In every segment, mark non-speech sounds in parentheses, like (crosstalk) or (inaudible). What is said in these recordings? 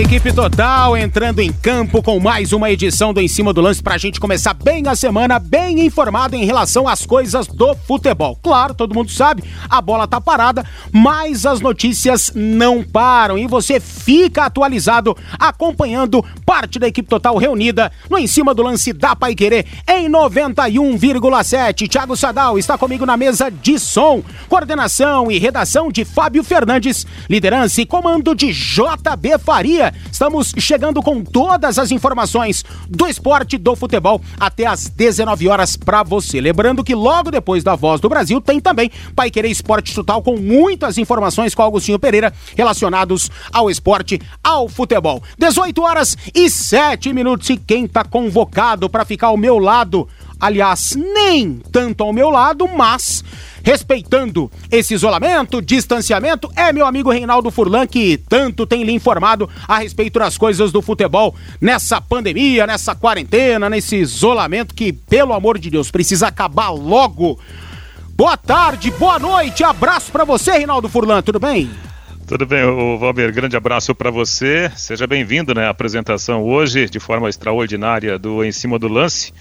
Equipe total entrando em campo com mais uma edição do Em Cima do Lance para a gente começar bem a semana, bem informado em relação às coisas do futebol. Claro, todo mundo sabe, a bola tá parada, mas as notícias não param e você fica atualizado acompanhando parte da equipe total reunida no Em Cima do Lance da Pai Querer em 91,7. Thiago Sadal está comigo na mesa de som, coordenação e redação de Fábio Fernandes, liderança e comando de JB Faria. Estamos chegando com todas as informações do esporte do futebol até às 19 horas para você. Lembrando que logo depois da Voz do Brasil tem também Pai Querer Esporte Total com muitas informações com Augustinho Pereira relacionados ao esporte, ao futebol. 18 horas e 7 minutos e quem tá convocado para ficar ao meu lado aliás, nem tanto ao meu lado, mas respeitando esse isolamento, distanciamento, é meu amigo Reinaldo Furlan que tanto tem lhe informado a respeito das coisas do futebol nessa pandemia, nessa quarentena, nesse isolamento que, pelo amor de Deus, precisa acabar logo. Boa tarde, boa noite, abraço para você, Reinaldo Furlan, tudo bem? Tudo bem, Valber, grande abraço para você. Seja bem-vindo né, à apresentação hoje, de forma extraordinária, do Em Cima do Lance.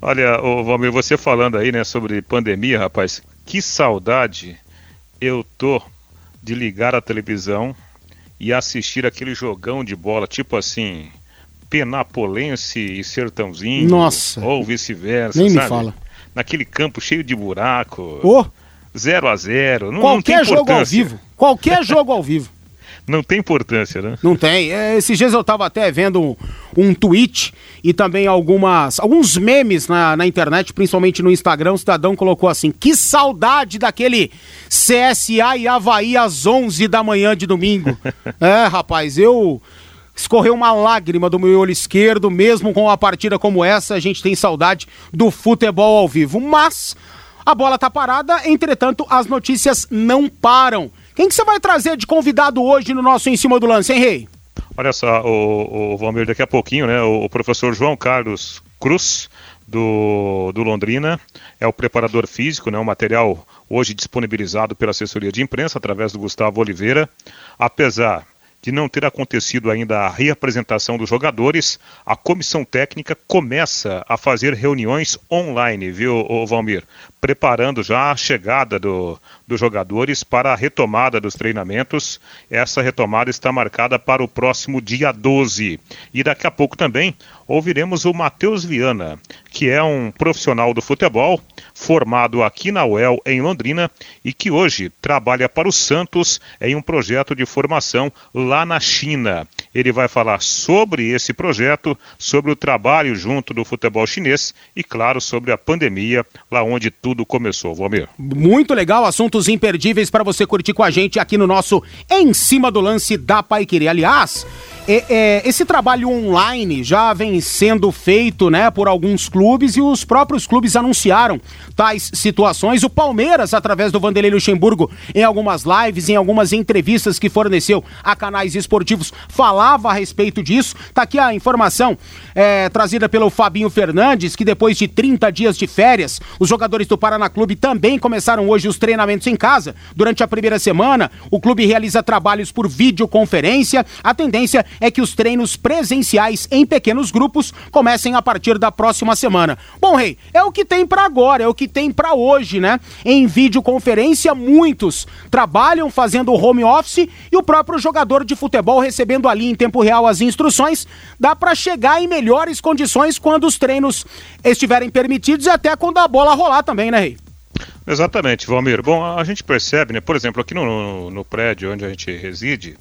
Olha, Valmir, você falando aí, né, sobre pandemia, rapaz, que saudade eu tô de ligar a televisão e assistir aquele jogão de bola, tipo assim, Penapolense e Sertãozinho. Nossa. Ou vice-versa, Nem sabe? me fala. Naquele campo cheio de buraco. Oh. 0 a 0 não, Qualquer jogo ao vivo. Qualquer jogo ao vivo não tem importância, né? Não tem. É, esses dias eu estava até vendo um, um tweet e também algumas, alguns memes na, na internet, principalmente no Instagram. O cidadão colocou assim: que saudade daquele CSA e Havaí às 11 da manhã de domingo. (laughs) é, rapaz, eu escorreu uma lágrima do meu olho esquerdo, mesmo com uma partida como essa, a gente tem saudade do futebol ao vivo. Mas a bola tá parada, entretanto, as notícias não param. Quem que você vai trazer de convidado hoje no nosso Em Cima do Lance, hein, Rei? Olha só, o, o Valmir, daqui a pouquinho, né, o, o professor João Carlos Cruz, do, do, Londrina, é o preparador físico, né, o material hoje disponibilizado pela assessoria de imprensa através do Gustavo Oliveira. Apesar de não ter acontecido ainda a reapresentação dos jogadores, a comissão técnica começa a fazer reuniões online, viu, Valmir? Preparando já a chegada do, dos jogadores para a retomada dos treinamentos. Essa retomada está marcada para o próximo dia 12. E daqui a pouco também ouviremos o Matheus Viana, que é um profissional do futebol, formado aqui na UEL, em Londrina, e que hoje trabalha para o Santos em um projeto de formação lá na China. Ele vai falar sobre esse projeto, sobre o trabalho junto do futebol chinês e, claro, sobre a pandemia, lá onde tudo começou. Valmir. Muito legal, assuntos imperdíveis para você curtir com a gente aqui no nosso Em Cima do Lance da Paiqueria. Aliás, é, é, esse trabalho online já vem sendo feito né, por alguns clubes e os próprios clubes anunciaram tais situações. O Palmeiras, através do Vanderlei Luxemburgo, em algumas lives, em algumas entrevistas que forneceu a canais esportivos, falava a respeito disso. Tá aqui a informação é, trazida pelo Fabinho Fernandes, que depois de 30 dias de férias, os jogadores do Paraná Clube também começaram hoje os treinamentos em casa. Durante a primeira semana, o clube realiza trabalhos por videoconferência. A tendência é que os treinos presenciais em pequenos grupos comecem a partir da próxima semana. Bom, Rei, é o que tem para agora, é o que tem para hoje, né? Em videoconferência, muitos trabalham fazendo home office e o próprio jogador de futebol recebendo ali em tempo real as instruções, dá para chegar em melhores condições quando os treinos estiverem permitidos e até quando a bola rolar também, né, Rei? Exatamente, Valmir. Bom, a gente percebe, né, por exemplo, aqui no, no prédio onde a gente reside,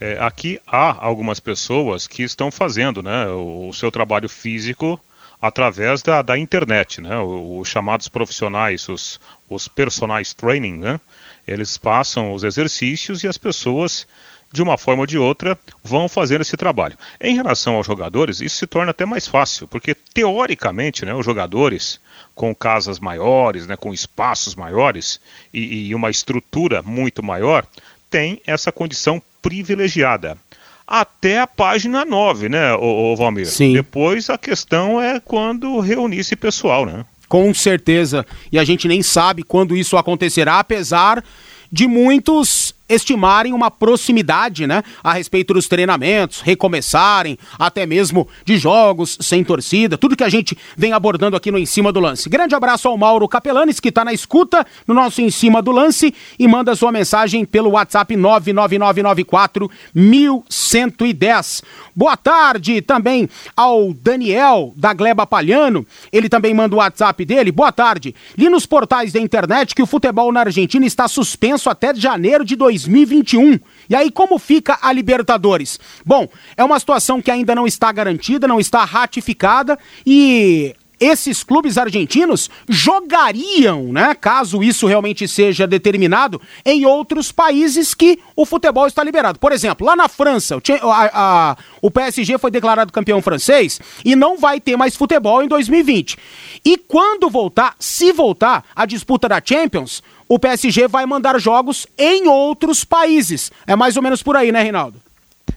é, aqui há algumas pessoas que estão fazendo né, o, o seu trabalho físico através da, da internet, né, os, os chamados profissionais, os, os personagens training, né, eles passam os exercícios e as pessoas de uma forma ou de outra, vão fazer esse trabalho. Em relação aos jogadores, isso se torna até mais fácil, porque teoricamente, né, os jogadores com casas maiores, né, com espaços maiores e, e uma estrutura muito maior, têm essa condição privilegiada até a página 9, né, ô, ô Valmir? Sim. Depois a questão é quando reunir esse pessoal, né? Com certeza. E a gente nem sabe quando isso acontecerá, apesar de muitos estimarem uma proximidade, né, a respeito dos treinamentos, recomeçarem, até mesmo de jogos sem torcida, tudo que a gente vem abordando aqui no Em Cima do Lance. Grande abraço ao Mauro Capelanes, que está na escuta no nosso Em Cima do Lance e manda sua mensagem pelo WhatsApp 99994 1110. Boa tarde também ao Daniel da Gleba Palhano, ele também manda o WhatsApp dele. Boa tarde. Li nos portais da internet que o futebol na Argentina está suspenso até janeiro de 2020 2021. E aí, como fica a Libertadores? Bom, é uma situação que ainda não está garantida, não está ratificada e esses clubes argentinos jogariam, né, caso isso realmente seja determinado, em outros países que o futebol está liberado. Por exemplo, lá na França, o, a, a, o PSG foi declarado campeão francês e não vai ter mais futebol em 2020. E quando voltar, se voltar, a disputa da Champions, o PSG vai mandar jogos em outros países. É mais ou menos por aí, né, Reinaldo?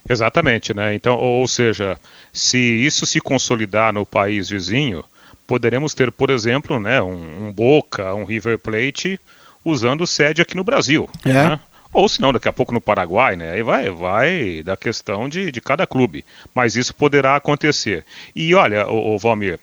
Exatamente, né? Então, ou seja, se isso se consolidar no país vizinho, poderemos ter, por exemplo, né, um, um Boca, um River Plate usando sede aqui no Brasil. É. Né? Ou se não, daqui a pouco no Paraguai, né? Aí vai, vai da questão de, de cada clube. Mas isso poderá acontecer. E olha, o, o Valmir,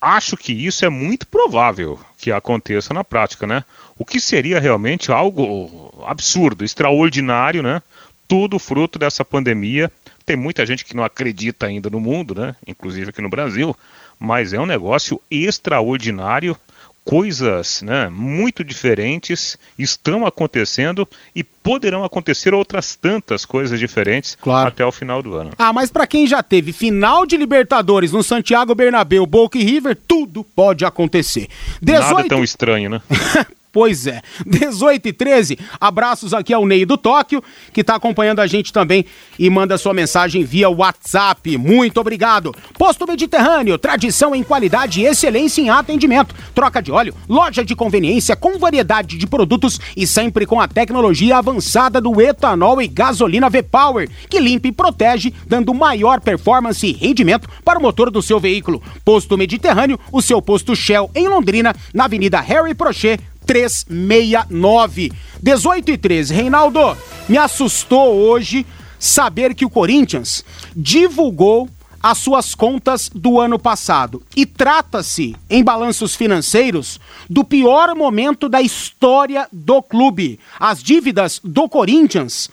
acho que isso é muito provável que aconteça na prática, né? O que seria realmente algo absurdo, extraordinário, né? Tudo fruto dessa pandemia. Tem muita gente que não acredita ainda no mundo, né? Inclusive aqui no Brasil, mas é um negócio extraordinário. Coisas né, muito diferentes estão acontecendo e poderão acontecer outras tantas coisas diferentes claro. até o final do ano. Ah, mas para quem já teve final de Libertadores no Santiago Bernabéu, Boca e River, tudo pode acontecer. 18... Nada tão estranho, né? (laughs) Pois é. 18 e 13, abraços aqui ao Ney do Tóquio, que está acompanhando a gente também e manda sua mensagem via WhatsApp. Muito obrigado. Posto Mediterrâneo, tradição em qualidade e excelência em atendimento. Troca de óleo, loja de conveniência com variedade de produtos e sempre com a tecnologia avançada do etanol e gasolina V-Power, que limpa e protege, dando maior performance e rendimento para o motor do seu veículo. Posto Mediterrâneo, o seu posto Shell em Londrina, na Avenida Harry Prochet, 369. 18 e 13. Reinaldo, me assustou hoje saber que o Corinthians divulgou as suas contas do ano passado. E trata-se, em balanços financeiros, do pior momento da história do clube. As dívidas do Corinthians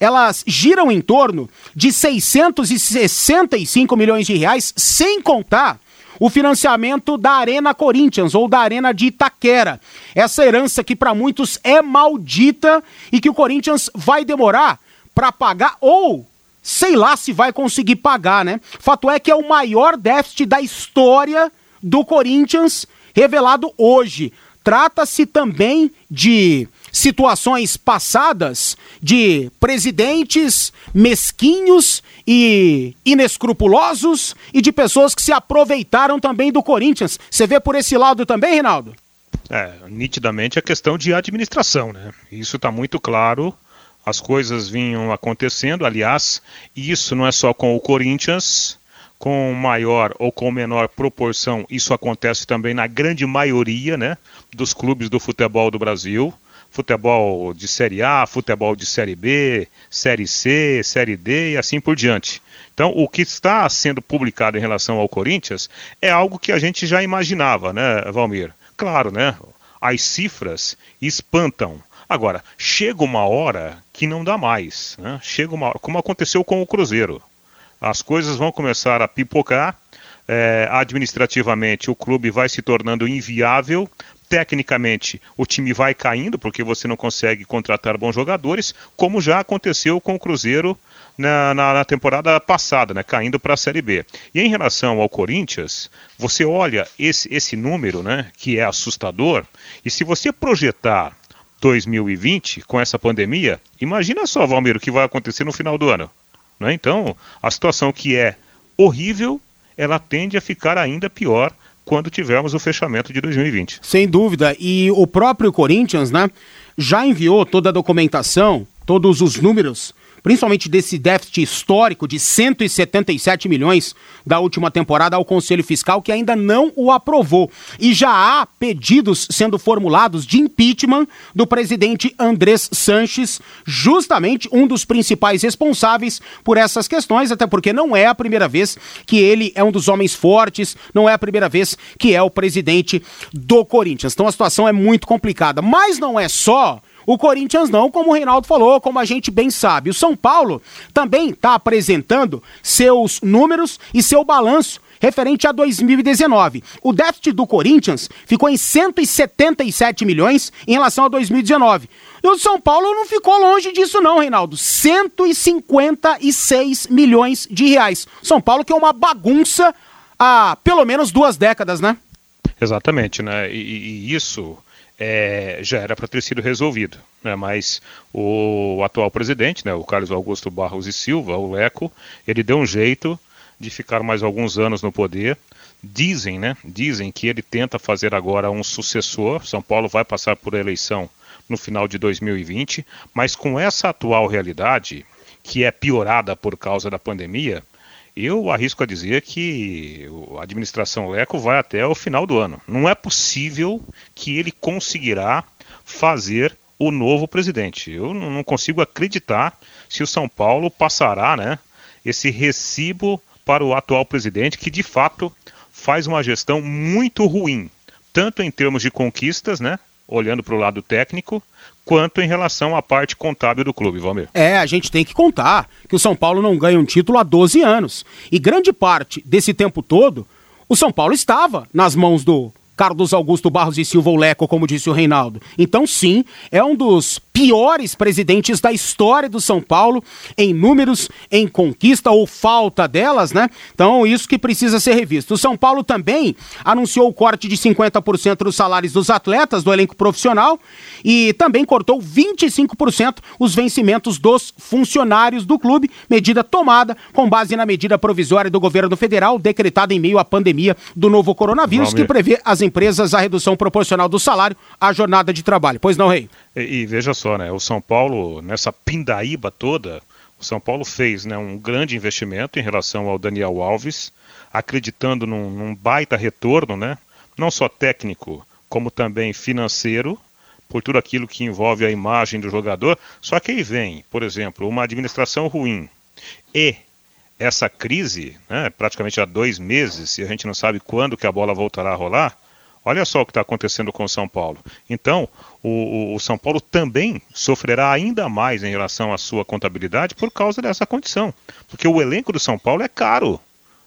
elas giram em torno de 665 milhões de reais, sem contar o financiamento da Arena Corinthians ou da Arena de Itaquera. Essa herança que para muitos é maldita e que o Corinthians vai demorar para pagar ou sei lá se vai conseguir pagar, né? Fato é que é o maior déficit da história do Corinthians revelado hoje. Trata-se também de situações passadas de presidentes mesquinhos e inescrupulosos e de pessoas que se aproveitaram também do Corinthians. Você vê por esse lado também, Reinaldo? É, nitidamente a questão de administração, né? Isso está muito claro. As coisas vinham acontecendo, aliás, isso não é só com o Corinthians, com maior ou com menor proporção, isso acontece também na grande maioria né, dos clubes do futebol do Brasil futebol de Série A, futebol de Série B, Série C, Série D e assim por diante. Então, o que está sendo publicado em relação ao Corinthians é algo que a gente já imaginava, né, Valmir? Claro, né? As cifras espantam. Agora, chega uma hora que não dá mais, né? Chega uma hora, como aconteceu com o Cruzeiro. As coisas vão começar a pipocar, é, administrativamente o clube vai se tornando inviável tecnicamente o time vai caindo porque você não consegue contratar bons jogadores, como já aconteceu com o Cruzeiro na, na, na temporada passada, né, caindo para a Série B. E em relação ao Corinthians, você olha esse, esse número, né, que é assustador, e se você projetar 2020, com essa pandemia, imagina só, Valmir, o que vai acontecer no final do ano. Né? Então, a situação que é horrível, ela tende a ficar ainda pior quando tivermos o fechamento de 2020. Sem dúvida. E o próprio Corinthians, né, já enviou toda a documentação, todos os números principalmente desse déficit histórico de 177 milhões da última temporada ao Conselho Fiscal, que ainda não o aprovou. E já há pedidos sendo formulados de impeachment do presidente Andrés Sanches, justamente um dos principais responsáveis por essas questões, até porque não é a primeira vez que ele é um dos homens fortes, não é a primeira vez que é o presidente do Corinthians. Então a situação é muito complicada. Mas não é só o Corinthians não, como o Reinaldo falou, como a gente bem sabe. O São Paulo também está apresentando seus números e seu balanço referente a 2019. O déficit do Corinthians ficou em 177 milhões em relação a 2019. E o São Paulo não ficou longe disso não, Reinaldo. 156 milhões de reais. São Paulo que é uma bagunça há pelo menos duas décadas, né? Exatamente, né? E, e isso é, já era para ter sido resolvido. Né? Mas o atual presidente, né, o Carlos Augusto Barros e Silva, o Leco, ele deu um jeito de ficar mais alguns anos no poder. Dizem, né? Dizem que ele tenta fazer agora um sucessor. São Paulo vai passar por eleição no final de 2020, mas com essa atual realidade, que é piorada por causa da pandemia, eu arrisco a dizer que a administração Leco vai até o final do ano. Não é possível que ele conseguirá fazer o novo presidente. Eu não consigo acreditar se o São Paulo passará né, esse recibo para o atual presidente, que de fato faz uma gestão muito ruim, tanto em termos de conquistas, né, olhando para o lado técnico, quanto em relação à parte contábil do clube, Valmir. É, a gente tem que contar que o São Paulo não ganha um título há 12 anos. E grande parte desse tempo todo, o São Paulo estava nas mãos do Carlos Augusto Barros e Silva o Leco, como disse o Reinaldo. Então, sim, é um dos piores presidentes da história do São Paulo em números, em conquista ou falta delas, né? Então, isso que precisa ser revisto. O São Paulo também anunciou o corte de 50% dos salários dos atletas do elenco profissional e também cortou 25% os vencimentos dos funcionários do clube, medida tomada com base na medida provisória do governo federal decretada em meio à pandemia do novo coronavírus, que prevê as empresas a redução proporcional do salário à jornada de trabalho. Pois não, Rei? E, e, veja só, né? O São Paulo, nessa pindaíba toda, o São Paulo fez né, um grande investimento em relação ao Daniel Alves, acreditando num, num baita retorno, né? Não só técnico, como também financeiro, por tudo aquilo que envolve a imagem do jogador. Só que aí vem, por exemplo, uma administração ruim e essa crise, né, praticamente há dois meses, e a gente não sabe quando que a bola voltará a rolar, Olha só o que está acontecendo com o São Paulo. Então, o, o, São Paulo também sofrerá ainda mais em relação à sua contabilidade por causa dessa condição. Porque o elenco do São Paulo é caro.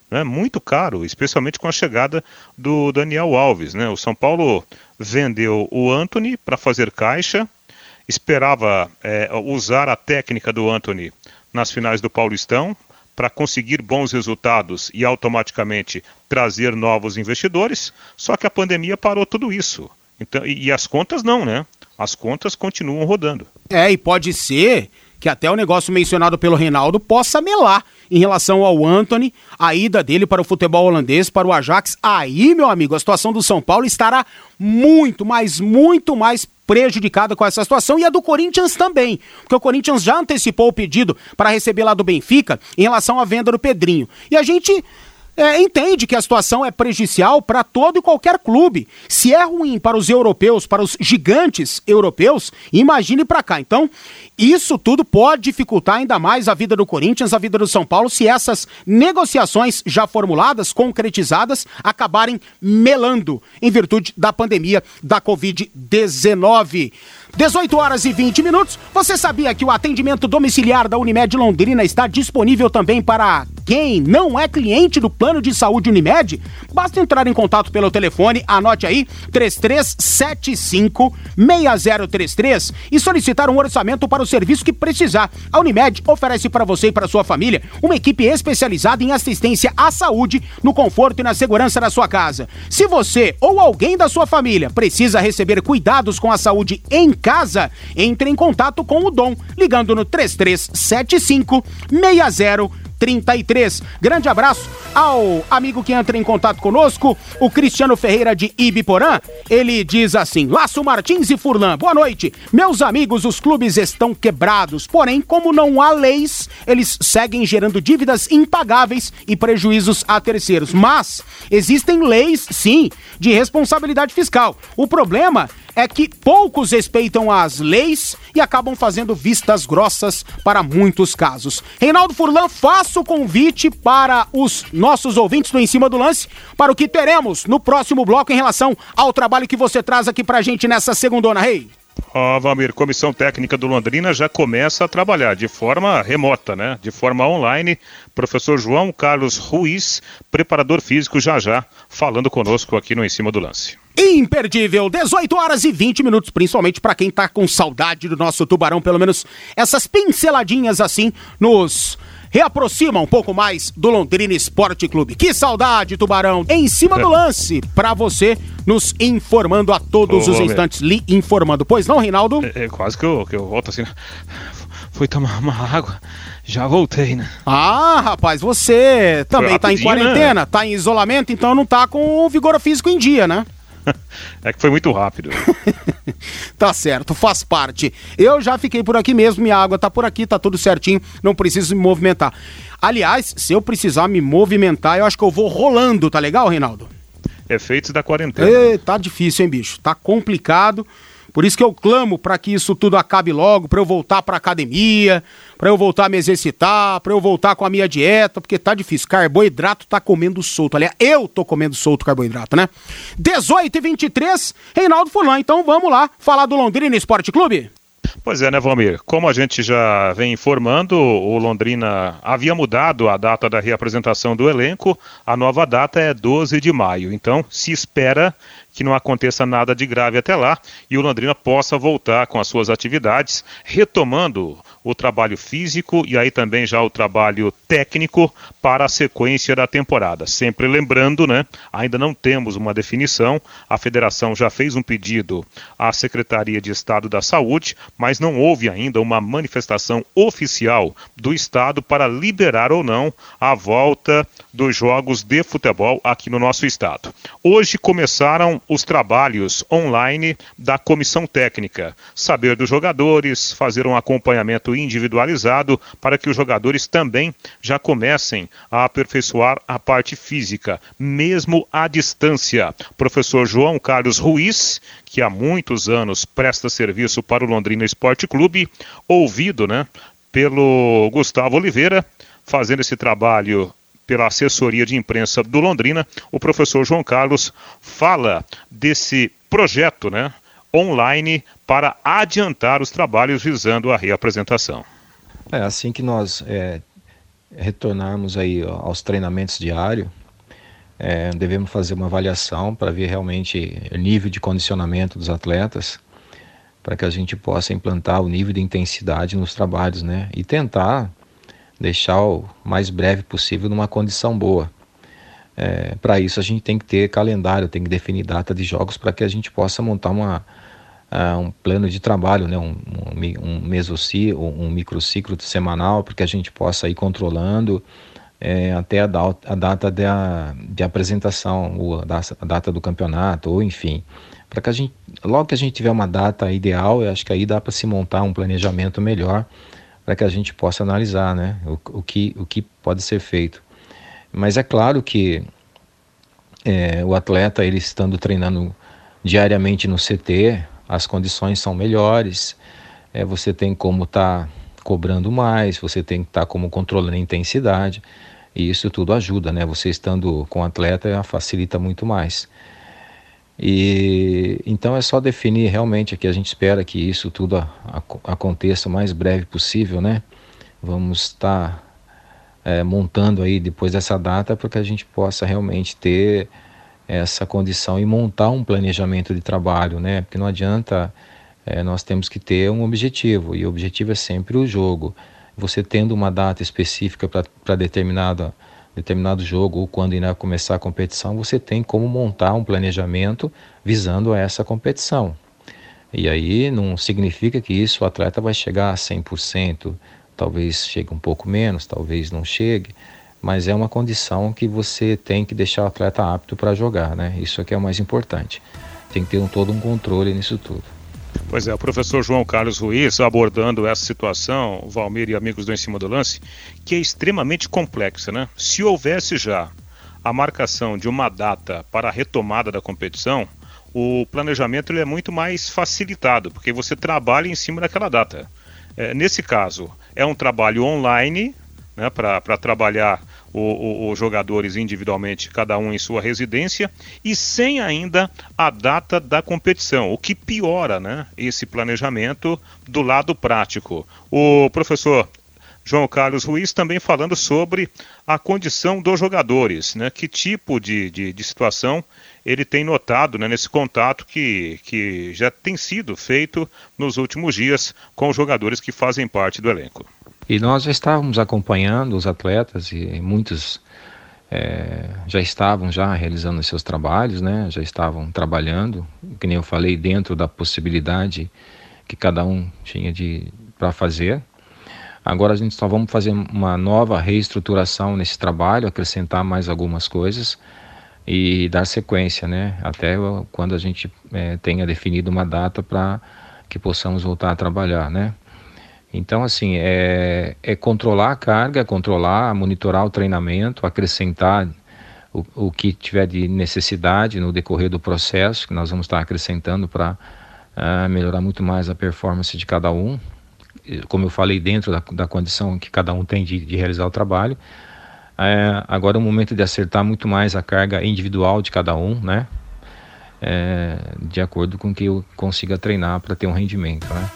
Né, muito caro, especialmente com a chegada do Daniel Alves. Né? O São Paulo vendeu o Anthony para fazer caixa, esperava é, usar a técnica do Anthony nas finais do Paulistão, para conseguir bons resultados e automaticamente trazer novos investidores, só que a pandemia parou tudo isso. Então, e, e as contas não, né? As contas continuam rodando. É, e pode ser que até o negócio mencionado pelo Reinaldo possa melar em relação ao Anthony, a ida dele para o futebol holandês, para o Ajax. Aí, meu amigo, a situação do São Paulo estará muito, mas muito mais prejudicada com essa situação e a do Corinthians também, porque o Corinthians já antecipou o pedido para receber lá do Benfica em relação à venda do Pedrinho. E a gente é, entende que a situação é prejudicial para todo e qualquer clube. Se é ruim para os europeus, para os gigantes europeus, imagine para cá. Então, isso tudo pode dificultar ainda mais a vida do Corinthians, a vida do São Paulo, se essas negociações já formuladas, concretizadas, acabarem melando em virtude da pandemia da Covid-19. 18 horas e 20 minutos. Você sabia que o atendimento domiciliar da Unimed Londrina está disponível também para quem não é cliente do plano de saúde Unimed? Basta entrar em contato pelo telefone, anote aí, 3375 6033 e solicitar um orçamento para o serviço que precisar. A Unimed oferece para você e para sua família uma equipe especializada em assistência à saúde, no conforto e na segurança da sua casa. Se você ou alguém da sua família precisa receber cuidados com a saúde em casa, casa, entre em contato com o Dom, ligando no 3375 60 33. Grande abraço ao amigo que entra em contato conosco, o Cristiano Ferreira de Ibiporã. Ele diz assim: Laço Martins e Furlan, boa noite. Meus amigos, os clubes estão quebrados, porém, como não há leis, eles seguem gerando dívidas impagáveis e prejuízos a terceiros. Mas existem leis, sim, de responsabilidade fiscal. O problema é que poucos respeitam as leis e acabam fazendo vistas grossas para muitos casos. Reinaldo Furlan, faço o convite para os nossos ouvintes do Em Cima do Lance para o que teremos no próximo bloco em relação ao trabalho que você traz aqui pra gente nessa segundona, Rei. Ó, oh, Valmir, comissão técnica do Londrina já começa a trabalhar de forma remota, né? De forma online. Professor João Carlos Ruiz, preparador físico, já já, falando conosco aqui no Em Cima do Lance imperdível. 18 horas e 20 minutos, principalmente para quem tá com saudade do nosso tubarão, pelo menos essas pinceladinhas assim nos reaproxima um pouco mais do Londrina Esporte Clube. Que saudade, Tubarão! Em cima do lance, para você, nos informando a todos Ô, os instantes, lhe informando. Pois não, Reinaldo? É, é, quase que eu, que eu volto assim. Né? Fui tomar uma água, já voltei, né? Ah, rapaz, você também tá em quarentena, né? tá em isolamento, então não tá com o vigor físico em dia, né? (laughs) é que foi muito rápido. (laughs) tá certo, faz parte. Eu já fiquei por aqui mesmo, minha água tá por aqui, tá tudo certinho, não preciso me movimentar. Aliás, se eu precisar me movimentar, eu acho que eu vou rolando, tá legal, Reinaldo? Efeitos da quarentena. E, tá difícil, hein, bicho? Tá complicado. Por isso que eu clamo para que isso tudo acabe logo, para eu voltar para academia, para eu voltar a me exercitar, para eu voltar com a minha dieta, porque tá difícil. Carboidrato tá comendo solto. Aliás, eu tô comendo solto carboidrato, né? 18 e 23, Reinaldo Fulano. Então vamos lá falar do Londrina Esporte Clube? Pois é, né, Valmir? Como a gente já vem informando, o Londrina havia mudado a data da reapresentação do elenco, a nova data é 12 de maio. Então, se espera que não aconteça nada de grave até lá e o Londrina possa voltar com as suas atividades, retomando o trabalho físico e aí também já o trabalho técnico para a sequência da temporada. Sempre lembrando, né, ainda não temos uma definição, a federação já fez um pedido à Secretaria de Estado da Saúde, mas não houve ainda uma manifestação oficial do Estado para liberar ou não a volta dos jogos de futebol aqui no nosso estado. Hoje começaram os trabalhos online da comissão técnica, saber dos jogadores, fazer um acompanhamento individualizado para que os jogadores também já comecem a aperfeiçoar a parte física, mesmo à distância. Professor João Carlos Ruiz, que há muitos anos presta serviço para o Londrina Esporte Clube, ouvido, né, pelo Gustavo Oliveira, fazendo esse trabalho pela assessoria de imprensa do Londrina, o professor João Carlos fala desse projeto, né, online para adiantar os trabalhos visando a reapresentação. É assim que nós é, retornarmos aí aos treinamentos diários, é, devemos fazer uma avaliação para ver realmente o nível de condicionamento dos atletas, para que a gente possa implantar o nível de intensidade nos trabalhos, né? E tentar deixar o mais breve possível numa condição boa. É, para isso a gente tem que ter calendário, tem que definir data de jogos para que a gente possa montar uma, uh, um plano de trabalho, né, um, um, um mesociclo, um microciclo semanal, para que a gente possa ir controlando é, até a, da, a data de, a, de apresentação, ou a, a data do campeonato, ou enfim, para que a gente, logo que a gente tiver uma data ideal, eu acho que aí dá para se montar um planejamento melhor para que a gente possa analisar né, o, o, que, o que pode ser feito. Mas é claro que é, o atleta, ele estando treinando diariamente no CT, as condições são melhores, é, você tem como estar tá cobrando mais, você tem que estar tá como controlando a intensidade, e isso tudo ajuda, né? Você estando com o atleta facilita muito mais. E então é só definir realmente que a gente espera que isso tudo a, a, aconteça o mais breve possível, né? Vamos estar é, montando aí depois dessa data para que a gente possa realmente ter essa condição e montar um planejamento de trabalho, né? Porque não adianta, é, nós temos que ter um objetivo e o objetivo é sempre o jogo. Você tendo uma data específica para determinada determinado jogo ou quando irá começar a competição, você tem como montar um planejamento visando a essa competição. E aí não significa que isso o atleta vai chegar a 100%, talvez chegue um pouco menos, talvez não chegue, mas é uma condição que você tem que deixar o atleta apto para jogar, né? Isso aqui é o mais importante. Tem que ter um, todo um controle nisso tudo. Pois é, o professor João Carlos Ruiz abordando essa situação, Valmir e amigos do Em Cima do Lance, que é extremamente complexa, né? Se houvesse já a marcação de uma data para a retomada da competição, o planejamento ele é muito mais facilitado, porque você trabalha em cima daquela data. É, nesse caso, é um trabalho online, né, para trabalhar os jogadores individualmente, cada um em sua residência, e sem ainda a data da competição, o que piora né, esse planejamento do lado prático. O professor João Carlos Ruiz também falando sobre a condição dos jogadores, né, que tipo de, de, de situação ele tem notado né, nesse contato que, que já tem sido feito nos últimos dias com os jogadores que fazem parte do elenco. E nós já estávamos acompanhando os atletas e muitos é, já estavam já realizando seus trabalhos, né? Já estavam trabalhando, que nem eu falei, dentro da possibilidade que cada um tinha de para fazer. Agora a gente só vamos fazer uma nova reestruturação nesse trabalho, acrescentar mais algumas coisas e dar sequência, né? Até quando a gente é, tenha definido uma data para que possamos voltar a trabalhar, né? Então, assim, é, é controlar a carga, controlar, monitorar o treinamento, acrescentar o, o que tiver de necessidade no decorrer do processo, que nós vamos estar acrescentando para uh, ah, melhorar muito mais a performance de cada um. Como eu falei, dentro da, da condição que cada um tem de, de realizar o trabalho. É, agora é o momento de acertar muito mais a carga individual de cada um, né? É, de acordo com que eu consiga treinar para ter um rendimento, né?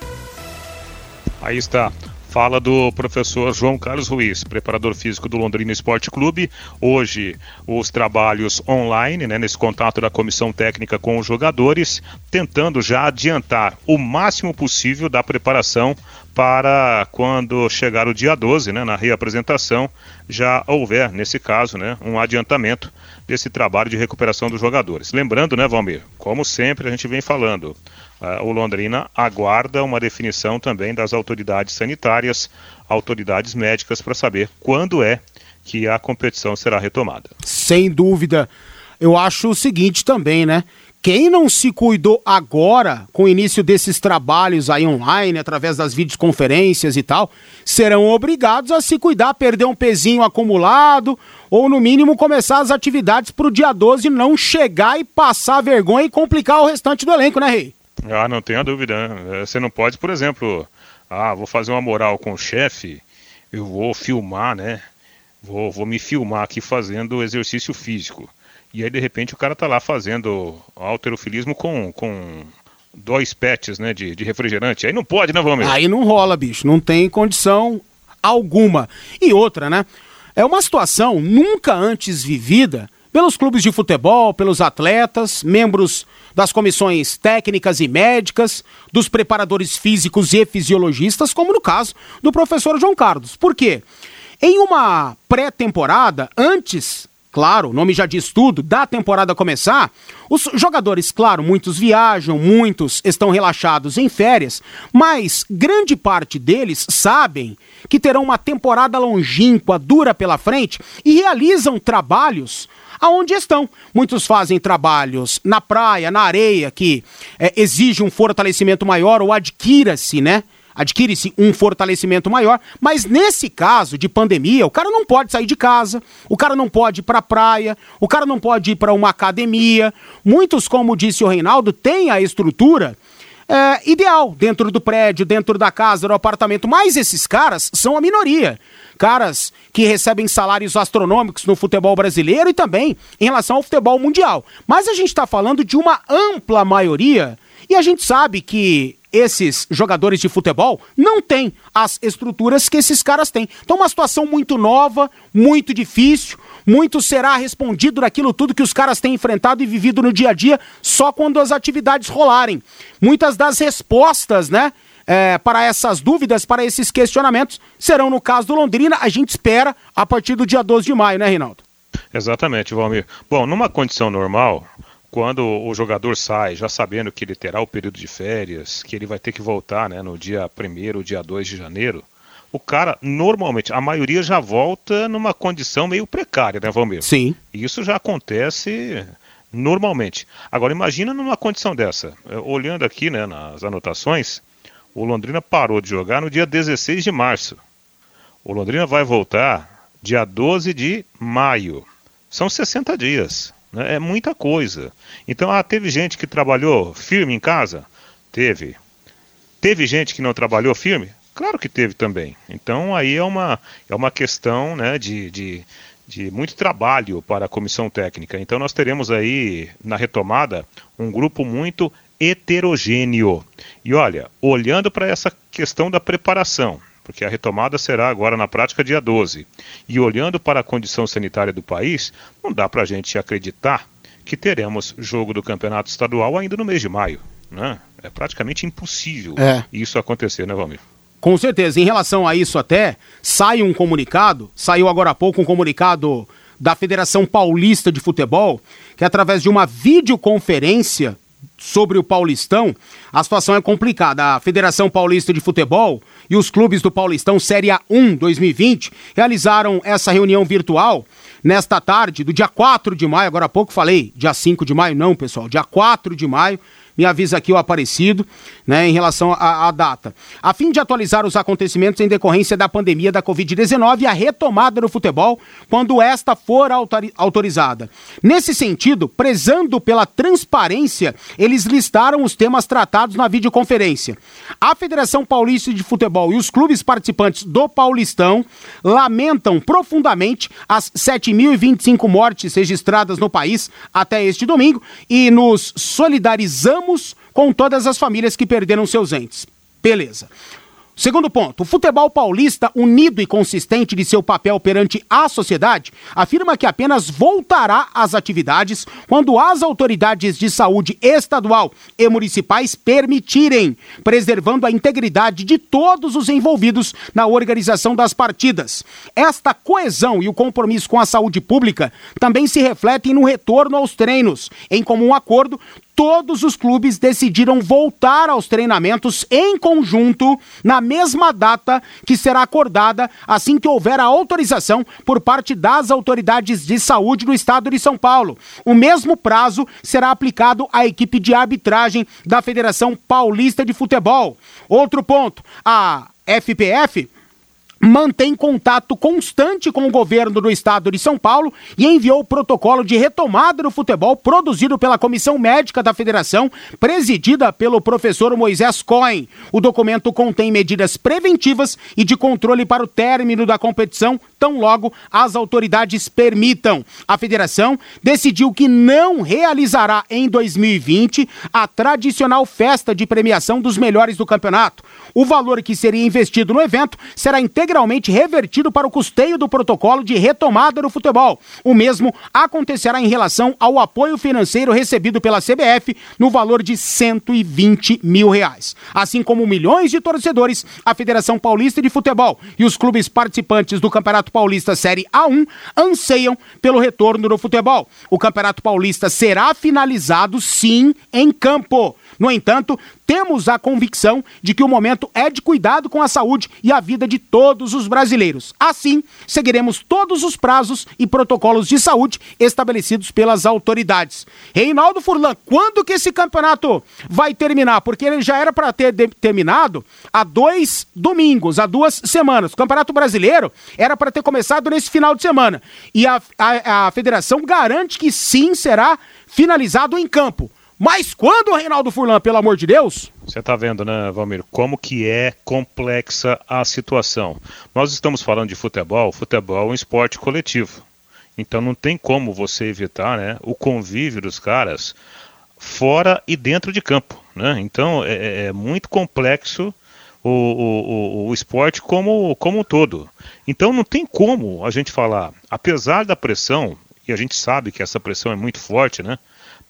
Aí está. Fala do professor João Carlos Ruiz, preparador físico do Londrina Esporte Clube. Hoje, os trabalhos online, né, nesse contato da comissão técnica com os jogadores, tentando já adiantar o máximo possível da preparação para quando chegar o dia 12, né, na reapresentação, já houver, nesse caso, né, um adiantamento desse trabalho de recuperação dos jogadores. Lembrando, né, Valmir, como sempre a gente vem falando, uh, o Londrina aguarda uma definição também das autoridades sanitárias, autoridades médicas, para saber quando é que a competição será retomada. Sem dúvida. Eu acho o seguinte também, né? Quem não se cuidou agora, com o início desses trabalhos aí online, através das videoconferências e tal, serão obrigados a se cuidar, perder um pezinho acumulado, ou no mínimo começar as atividades para o dia 12 não chegar e passar vergonha e complicar o restante do elenco, né, Rei? Ah, não tenha dúvida. Né? Você não pode, por exemplo, ah, vou fazer uma moral com o chefe, eu vou filmar, né? Vou, vou me filmar aqui fazendo exercício físico. E aí, de repente, o cara tá lá fazendo alterofilismo com, com dois pets né, de, de refrigerante. Aí não pode, né, Vamos? Aí não rola, bicho. Não tem condição alguma. E outra, né? É uma situação nunca antes vivida pelos clubes de futebol, pelos atletas, membros das comissões técnicas e médicas, dos preparadores físicos e fisiologistas, como no caso do professor João Carlos. Por quê? Em uma pré-temporada, antes claro, o nome já diz tudo, da temporada começar, os jogadores, claro, muitos viajam, muitos estão relaxados em férias, mas grande parte deles sabem que terão uma temporada longínqua, dura pela frente e realizam trabalhos aonde estão. Muitos fazem trabalhos na praia, na areia, que é, exige um fortalecimento maior ou adquira-se, né? Adquire-se um fortalecimento maior, mas nesse caso de pandemia, o cara não pode sair de casa, o cara não pode ir para a praia, o cara não pode ir para uma academia. Muitos, como disse o Reinaldo, têm a estrutura é, ideal dentro do prédio, dentro da casa, do apartamento, mas esses caras são a minoria. Caras que recebem salários astronômicos no futebol brasileiro e também em relação ao futebol mundial. Mas a gente está falando de uma ampla maioria e a gente sabe que esses jogadores de futebol não têm as estruturas que esses caras têm. Então, uma situação muito nova, muito difícil, muito será respondido daquilo tudo que os caras têm enfrentado e vivido no dia a dia só quando as atividades rolarem. Muitas das respostas, né? É, para essas dúvidas, para esses questionamentos, serão no caso do Londrina. A gente espera a partir do dia 12 de maio, né, Reinaldo? Exatamente, Valmir. Bom, numa condição normal, quando o jogador sai, já sabendo que ele terá o período de férias, que ele vai ter que voltar né, no dia 1 dia 2 de janeiro, o cara, normalmente, a maioria já volta numa condição meio precária, né, Valmir? Sim. Isso já acontece normalmente. Agora, imagina numa condição dessa. É, olhando aqui né, nas anotações, o Londrina parou de jogar no dia 16 de março. O Londrina vai voltar dia 12 de maio. São 60 dias. Né? É muita coisa. Então, ah, teve gente que trabalhou firme em casa? Teve. Teve gente que não trabalhou firme? Claro que teve também. Então, aí é uma, é uma questão né, de, de, de muito trabalho para a comissão técnica. Então, nós teremos aí, na retomada, um grupo muito heterogêneo. E olha, olhando para essa questão da preparação, porque a retomada será agora na prática dia 12. E olhando para a condição sanitária do país, não dá para a gente acreditar que teremos jogo do campeonato estadual ainda no mês de maio. Né? É praticamente impossível é. isso acontecer, né, Valmir? Com certeza. Em relação a isso, até sai um comunicado, saiu agora há pouco um comunicado da Federação Paulista de Futebol, que através de uma videoconferência sobre o Paulistão, a situação é complicada. A Federação Paulista de Futebol e os clubes do Paulistão Série A1 2020 realizaram essa reunião virtual nesta tarde, do dia 4 de maio. Agora há pouco falei, dia 5 de maio, não, pessoal, dia 4 de maio me avisa aqui o Aparecido, né, em relação à data. A fim de atualizar os acontecimentos em decorrência da pandemia da Covid-19 e a retomada do futebol quando esta for autorizada. Nesse sentido, prezando pela transparência, eles listaram os temas tratados na videoconferência. A Federação Paulista de Futebol e os clubes participantes do Paulistão lamentam profundamente as 7.025 mortes registradas no país até este domingo e nos solidarizamos com todas as famílias que perderam seus entes. Beleza. Segundo ponto, o futebol paulista, unido e consistente de seu papel perante a sociedade, afirma que apenas voltará às atividades quando as autoridades de saúde estadual e municipais permitirem, preservando a integridade de todos os envolvidos na organização das partidas. Esta coesão e o compromisso com a saúde pública também se refletem no retorno aos treinos, em comum acordo todos os clubes decidiram voltar aos treinamentos em conjunto na mesma data que será acordada assim que houver a autorização por parte das autoridades de saúde do estado de São Paulo. O mesmo prazo será aplicado à equipe de arbitragem da Federação Paulista de Futebol. Outro ponto, a FPF mantém contato constante com o governo do estado de São Paulo e enviou o protocolo de retomada do futebol produzido pela Comissão Médica da Federação, presidida pelo professor Moisés Cohen. O documento contém medidas preventivas e de controle para o término da competição, tão logo as autoridades permitam. A federação decidiu que não realizará em 2020 a tradicional festa de premiação dos melhores do campeonato. O valor que seria investido no evento será integralmente revertido para o custeio do protocolo de retomada do futebol. O mesmo acontecerá em relação ao apoio financeiro recebido pela CBF no valor de 120 mil reais. Assim como milhões de torcedores, a Federação Paulista de Futebol e os clubes participantes do Campeonato Paulista Série A1 anseiam pelo retorno do futebol. O Campeonato Paulista será finalizado sim em campo. No entanto, temos a convicção de que o momento é de cuidado com a saúde e a vida de todos os brasileiros. Assim, seguiremos todos os prazos e protocolos de saúde estabelecidos pelas autoridades. Reinaldo Furlan, quando que esse campeonato vai terminar? Porque ele já era para ter terminado há dois domingos, há duas semanas. O Campeonato Brasileiro era para ter começado nesse final de semana. E a, a, a federação garante que sim será finalizado em campo. Mas quando, Reinaldo Furlan, pelo amor de Deus? Você está vendo, né, Valmir, como que é complexa a situação. Nós estamos falando de futebol, futebol é um esporte coletivo. Então não tem como você evitar né, o convívio dos caras fora e dentro de campo. Né? Então é, é, é muito complexo o, o, o, o, esporte como, como um todo. Então não tem como a gente falar, apesar da pressão, e a gente sabe que essa pressão é muito forte, né?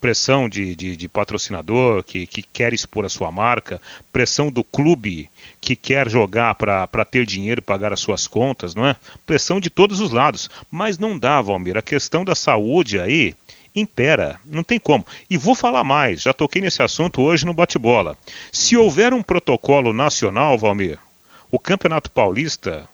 Pressão de, de, de, patrocinador que, que quer expor a sua marca, pressão do clube que quer jogar para ter dinheiro e pagar as suas contas, não é? Pressão de todos os lados. Mas não dá, Valmir. A questão da saúde aí impera, não tem como. E vou falar mais, já toquei nesse assunto hoje no bate-bola. Se houver um protocolo nacional, Valmir, o Campeonato Paulista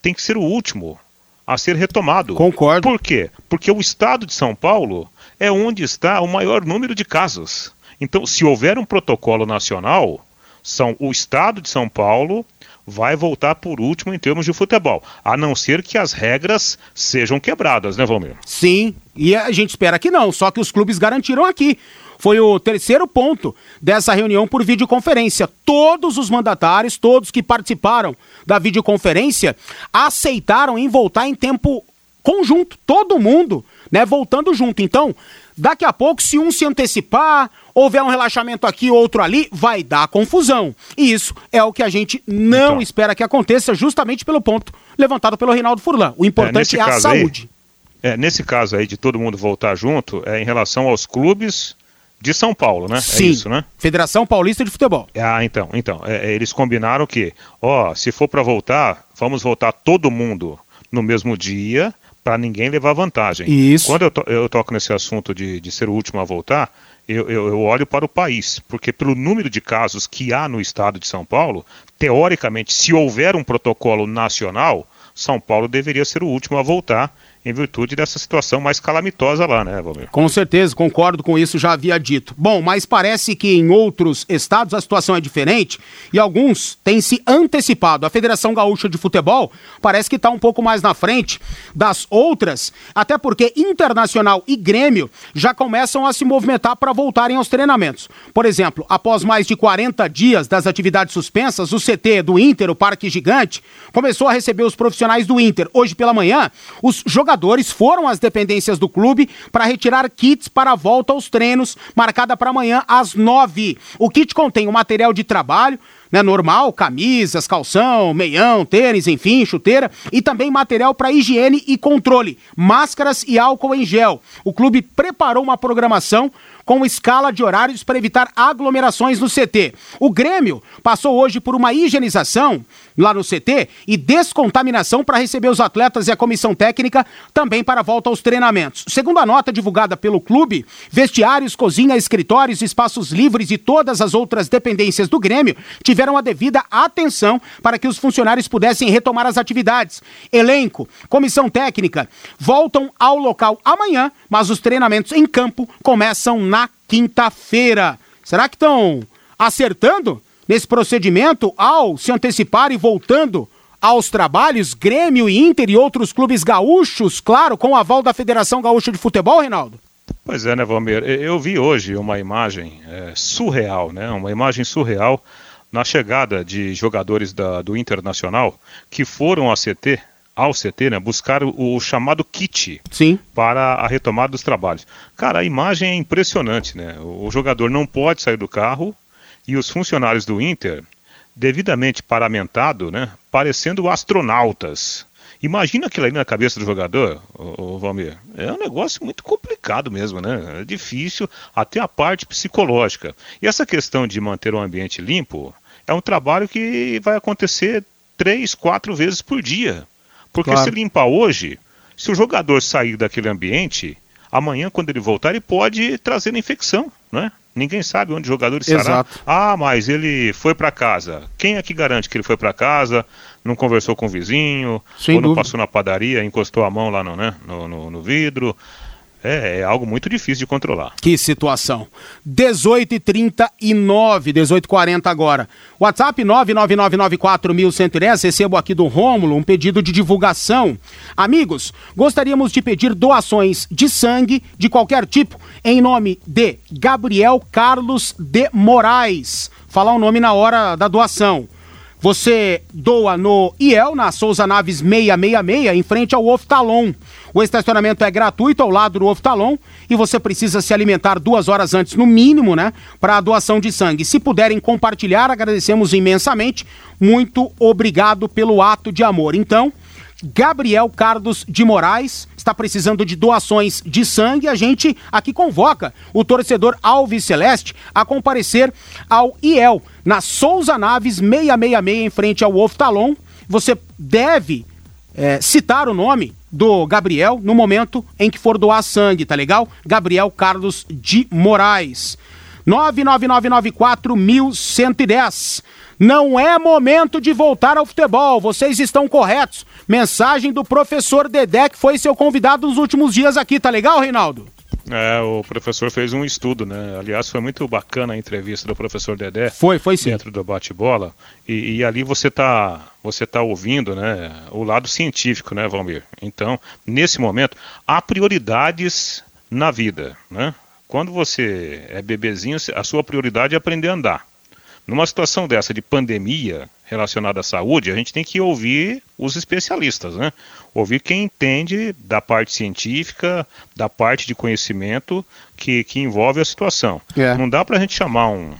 tem que ser o último a ser retomado. Concordo. Por quê? Porque o estado de São Paulo é onde está o maior número de casos. Então, se houver um protocolo nacional, são o estado de São Paulo vai voltar por último em termos de futebol, a não ser que as regras sejam quebradas, né, Valmir? Sim, e a gente espera que não, só que os clubes garantiram aqui. Foi o terceiro ponto dessa reunião por videoconferência. Todos os mandatários, todos que participaram da videoconferência, aceitaram em voltar em tempo conjunto, todo mundo, né, voltando junto. Então, daqui a pouco, se um se antecipar, houver um relaxamento aqui, outro ali, vai dar confusão. E isso é o que a gente não então, espera que aconteça, justamente pelo ponto levantado pelo Reinaldo Furlan. O importante é, é a saúde. Aí, é, nesse caso aí de todo mundo voltar junto, é em relação aos clubes de São Paulo, né? É Sim. É isso, né? Federação Paulista de Futebol. Ah, então, então, é, é eles combinaram que, ó, se for para voltar, vamos voltar todo mundo no mesmo dia, para ninguém levar vantagem. Isso. Quando eu, to eu toco nesse assunto de, de ser o último a voltar, eu, eu, eu, olho para o país, porque pelo número de casos que há no estado de São Paulo, teoricamente, se houver um protocolo nacional, São Paulo deveria ser o último a voltar em virtude dessa situação mais calamitosa lá, né, Valmir? Com certeza, concordo com isso, já havia dito. Bom, mas parece que em outros estados a situação é diferente e alguns têm se antecipado. A Federação Gaúcha de Futebol parece que está um pouco mais na frente das outras, até porque Internacional e Grêmio já começam a se movimentar para voltarem aos treinamentos. Por exemplo, após mais de 40 dias das atividades suspensas, o CT do Inter, o Parque Gigante, começou a receber os profissionais do Inter. Hoje pela manhã, os jogadores jogadores foram às dependências do clube para retirar kits para a volta aos treinos, marcada para amanhã às nove. O kit contém o material de trabalho, né, normal, camisas, calção, meião, tênis, enfim, chuteira, e também material para higiene e controle, máscaras e álcool em gel. O clube preparou uma programação com escala de horários para evitar aglomerações no CT. O Grêmio passou hoje por uma higienização lá no CT e descontaminação para receber os atletas e a comissão técnica também para a volta aos treinamentos. Segundo a nota divulgada pelo clube, vestiários, cozinha, escritórios, espaços livres e todas as outras dependências do Grêmio tiveram a devida atenção para que os funcionários pudessem retomar as atividades. Elenco, comissão técnica voltam ao local amanhã, mas os treinamentos em campo começam na na quinta-feira. Será que estão acertando nesse procedimento ao se antecipar e voltando aos trabalhos Grêmio, Inter e outros clubes gaúchos, claro, com o aval da Federação Gaúcha de Futebol, Reinaldo? Pois é, né, Valmir? Eu vi hoje uma imagem é, surreal, né? Uma imagem surreal na chegada de jogadores da, do Internacional que foram a CT ao CT, né, buscar o, o, chamado kit Sim. para a retomada dos trabalhos. Cara, a imagem é impressionante, né? O, o jogador não pode sair do carro e os funcionários do Inter, devidamente paramentado, né, parecendo astronautas. Imagina aquilo ali na cabeça do jogador, o, Valmir. É um negócio muito complicado mesmo, né? É difícil, até a parte psicológica. E essa questão de manter o ambiente limpo é um trabalho que vai acontecer três, quatro vezes por dia. Porque claro. se limpar hoje, se o jogador sair daquele ambiente, amanhã, quando ele voltar, ele pode trazer infecção, né? Ninguém sabe onde o jogador estará. Exato. Ah, mas ele foi para casa. Quem é que garante que ele foi para casa? Não conversou com o vizinho? Sem ou não dúvida. passou na padaria, encostou a mão lá no, né, no, no, no vidro? É, é, algo muito difícil de controlar. Que situação. 18 e 39, 18 40 agora. WhatsApp 999941110, recebo aqui do Rômulo um pedido de divulgação. Amigos, gostaríamos de pedir doações de sangue de qualquer tipo em nome de Gabriel Carlos de Moraes. Falar o nome na hora da doação. Você doa no IEL, na Souza Naves 666, em frente ao Oftalon. O estacionamento é gratuito ao lado do Oftalon e você precisa se alimentar duas horas antes, no mínimo, né? Para a doação de sangue. Se puderem compartilhar, agradecemos imensamente. Muito obrigado pelo ato de amor. Então, Gabriel Carlos de Moraes está precisando de doações de sangue. A gente aqui convoca o torcedor Alves Celeste a comparecer ao IEL, na Souza Naves 666, em frente ao Oftalon. Você deve é, citar o nome do Gabriel no momento em que for doar sangue, tá legal? Gabriel Carlos de Moraes. 999941110. Não é momento de voltar ao futebol, vocês estão corretos. Mensagem do professor Dedé, que foi seu convidado nos últimos dias aqui, tá legal, Reinaldo? É, o professor fez um estudo, né? Aliás, foi muito bacana a entrevista do professor Dedé. Foi, foi sim. Dentro do bate-bola. E, e, ali você está você tá ouvindo, né? O lado científico, né, Valmir? Então, nesse momento, há prioridades na vida, né? Quando você é bebezinho, a sua prioridade é aprender a andar. Numa situação dessa de pandemia relacionada à saúde, a gente tem que ouvir os especialistas, né? Ouvir quem entende da parte científica, da parte de conhecimento que, que envolve a situação. É. Não dá para a gente chamar um,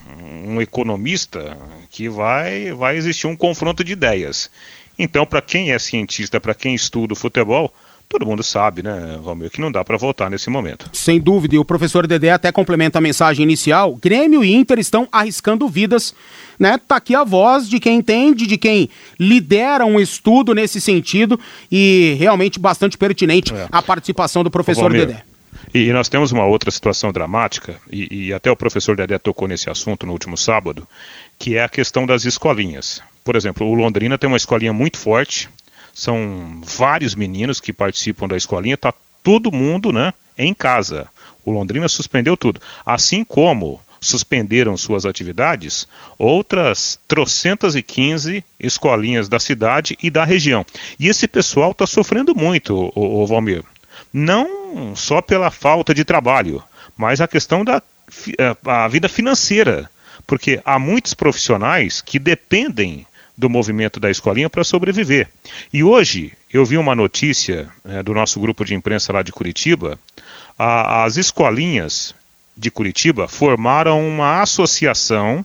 um economista que vai, vai existir um confronto de ideias. Então, para quem é cientista, para quem estuda o futebol, todo mundo sabe, né, Romeu, que não dá para voltar nesse momento. Sem dúvida, e o professor Dedé até complementa a mensagem inicial. Grêmio e Inter estão arriscando vidas, né? Tá aqui a voz de quem entende, de quem lidera um estudo nesse sentido e realmente bastante pertinente é. a participação do professor Dedé. E, nós temos uma outra situação dramática, e, e até o professor Dedé tocou nesse assunto no último sábado, que é a questão das escolinhas. Por exemplo, o Londrina tem uma escolinha muito forte, são vários meninos que participam da escolinha, está todo mundo né, em casa. O Londrina suspendeu tudo. Assim como suspenderam suas atividades outras trocentas e quinze escolinhas da cidade e da região. E esse pessoal está sofrendo muito, o, o Valmir. Não só pela falta de trabalho, mas a questão da eh, a vida financeira. Porque há muitos profissionais que dependem do movimento da escolinha para sobreviver. E hoje eu vi uma notícia é, do nosso grupo de imprensa lá de Curitiba. A, as escolinhas de Curitiba formaram uma associação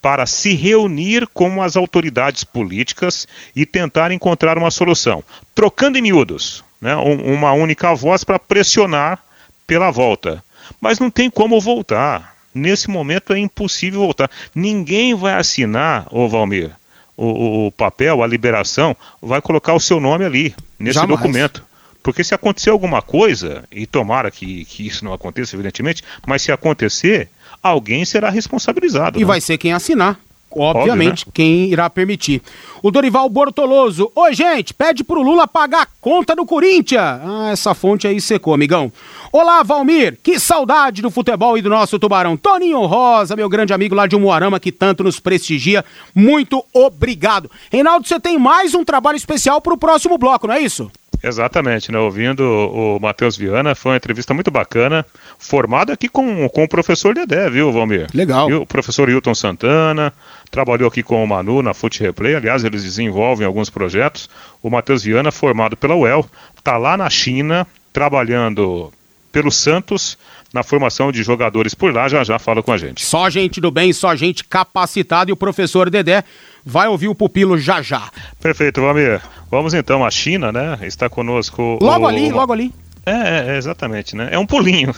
para se reunir com as autoridades políticas e tentar encontrar uma solução, trocando em miúdos, né, um, uma única voz para pressionar pela volta. Mas não tem como voltar. Nesse momento é impossível voltar. Ninguém vai assinar, ô Valmir, o, o, papel, a liberação, vai colocar o seu nome ali, nesse Jamais. documento. Porque se acontecer alguma coisa, e tomara que, que isso não aconteça, evidentemente, mas se acontecer, alguém será responsabilizado. E né? vai ser quem assinar. Obviamente, Óbvio, né? quem irá permitir. O Dorival Bortoloso. Oi, gente, pede pro Lula pagar a conta do Corinthians. Ah, essa fonte aí secou, amigão. Olá, Valmir. Que saudade do futebol e do nosso tubarão. Toninho Rosa, meu grande amigo lá de Umuarama, que tanto nos prestigia. Muito obrigado. Reinaldo, você tem mais um trabalho especial pro próximo bloco, não é isso? Exatamente, né? Ouvindo o Matheus Viana, foi uma entrevista muito bacana, formada aqui com, com o professor Dedé, viu, Valmir? Legal. E o professor Hilton Santana, trabalhou aqui com o Manu na Fute Replay, aliás, eles desenvolvem alguns projetos. O Matheus Viana, formado pela UEL, está lá na China, trabalhando pelo Santos na formação de jogadores por lá, já já fala com a gente. Só gente do bem, só gente capacitada e o professor Dedé vai ouvir o pupilo já já. Perfeito, Valmir. Vamos então à China, né? Está conosco. Logo o... ali, logo ali. É, é, exatamente, né? É um pulinho.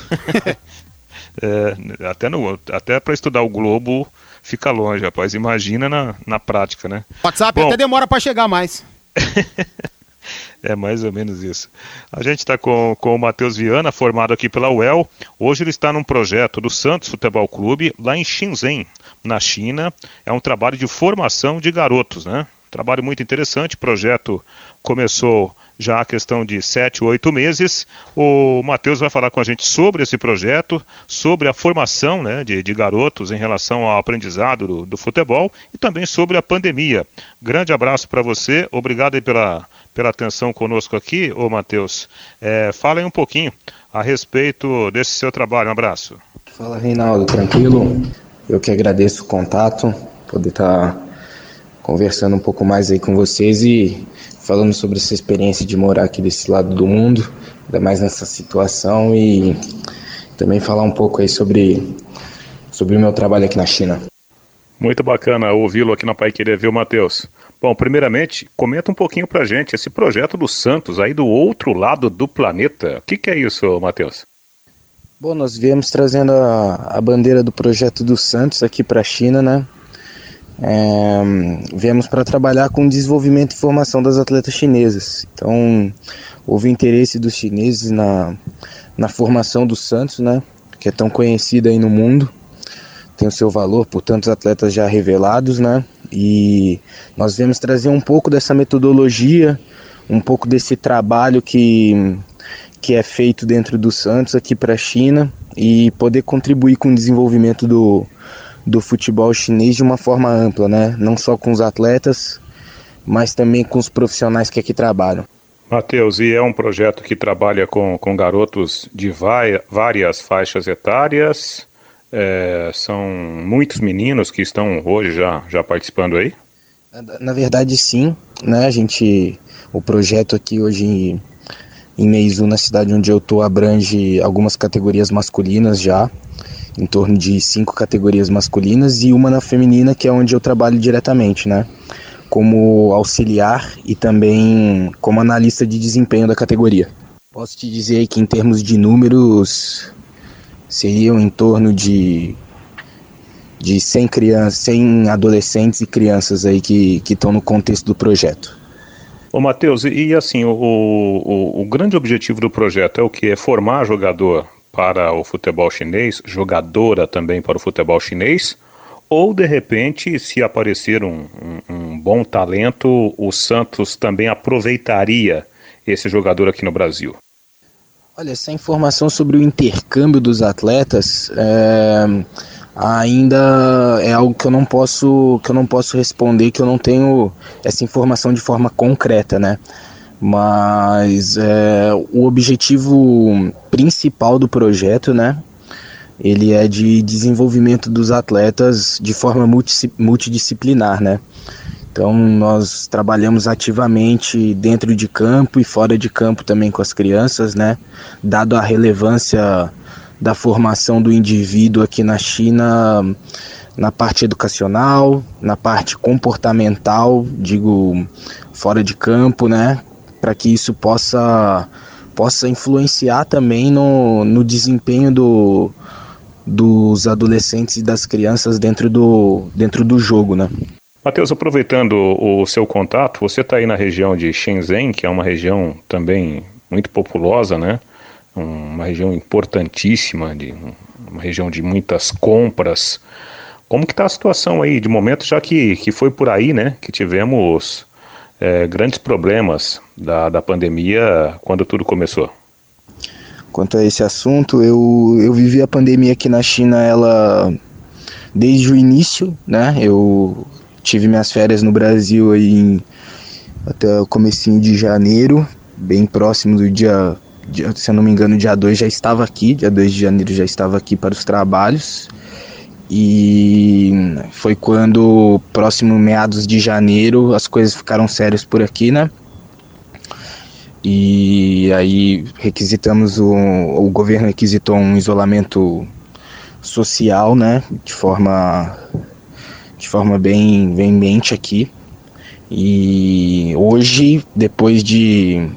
(laughs) é, até no, até para estudar o globo fica longe, rapaz. Imagina na, na prática, né? WhatsApp Bom, até demora para chegar mais. (laughs) (laughs) É mais ou menos isso. A gente está com, com o Matheus Viana, formado aqui pela UEL. Hoje ele está num projeto do Santos Futebol Clube, lá em Shenzhen, na China. É um trabalho de formação de garotos, né? Trabalho muito interessante. O projeto começou já a questão de sete, oito meses. O Matheus vai falar com a gente sobre esse projeto, sobre a formação né, de, de garotos em relação ao aprendizado do, do, futebol e também sobre a pandemia. Grande abraço para você, obrigado pela, pela atenção conosco aqui, ô Matheus. É, fala aí um pouquinho a respeito desse seu trabalho. Um abraço. Fala, Reinaldo, tranquilo? Eu que agradeço o contato, poder estar tá conversando um pouco mais aí com vocês e falando sobre essa experiência de morar aqui desse lado do mundo, ainda mais nessa situação e também falar um pouco aí sobre, sobre o meu trabalho aqui na China. Muito bacana ouvi-lo aqui na Pai Querer, viu, Matheus? Bom, primeiramente, comenta um pouquinho pra gente esse projeto do Santos aí do outro lado do planeta. O que, que é isso, Matheus? Bom, nós viemos trazendo a, a bandeira do projeto do Santos aqui para a China, né? é, viemos para trabalhar com desenvolvimento e formação das atletas chinesas. Então, houve interesse dos chineses na, na formação do Santos, né, que é tão conhecida aí no mundo, tem o seu valor por tantos atletas já revelados, né, e nós viemos trazer um pouco dessa metodologia, um pouco desse trabalho que, que é feito dentro do Santos aqui para a China e poder contribuir com o desenvolvimento do, do futebol chinês de uma forma ampla, né? Não só com os atletas, mas também com os profissionais que aqui trabalham. Matheus, e é um projeto que trabalha com, com garotos de vai, várias faixas etárias. É, são muitos meninos que estão hoje já, já participando aí? Na verdade, sim. Né? A gente, o projeto aqui hoje em, Meizu, na cidade onde eu estou, abrange algumas categorias masculinas já em torno de cinco categorias masculinas e uma na feminina, que é onde eu trabalho diretamente, né? Como auxiliar e também como analista de desempenho da categoria. Posso te dizer que em termos de números seriam em torno de de 100 crianças, 100 adolescentes e crianças aí que estão no contexto do projeto. Ô Matheus, e, e assim, o, o, o grande objetivo do projeto é o que? É formar jogador para o futebol chinês, jogadora também para o futebol chinês, ou de repente, se aparecer um, um, um bom talento, o Santos também aproveitaria esse jogador aqui no Brasil? Olha, essa informação sobre o intercâmbio dos atletas é, ainda é algo que eu não posso que eu não posso responder, que eu não tenho essa informação de forma concreta, né? Mas é, o objetivo principal do projeto, né? Ele é de desenvolvimento dos atletas de forma multidisciplinar, né? Então nós trabalhamos ativamente dentro de campo e fora de campo também com as crianças, né? Dado a relevância da formação do indivíduo aqui na China, na parte educacional, na parte comportamental, digo fora de campo, né? para que isso possa, possa influenciar também no, no desempenho do, dos adolescentes e das crianças dentro do, dentro do jogo, né? Matheus, aproveitando o seu contato, você está aí na região de Shenzhen, que é uma região também muito populosa, né? Uma região importantíssima, de, uma região de muitas compras. Como que está a situação aí de momento, já que, que foi por aí, né, que tivemos é, grandes problemas da, da pandemia quando tudo começou? Quanto a esse assunto, eu, eu vivi a pandemia aqui na China, ela desde o início, né? Eu tive minhas férias no Brasil aí em, até o comecinho de janeiro, bem próximo do dia, dia, se eu não me engano, dia 2 já estava aqui, dia 2 de janeiro já estava aqui para os trabalhos. E foi quando, próximo meados de janeiro, as coisas ficaram sérias por aqui, né? E aí requisitamos o, o governo requisitou um isolamento social, né? De forma de forma bem bem mente aqui. E hoje, depois de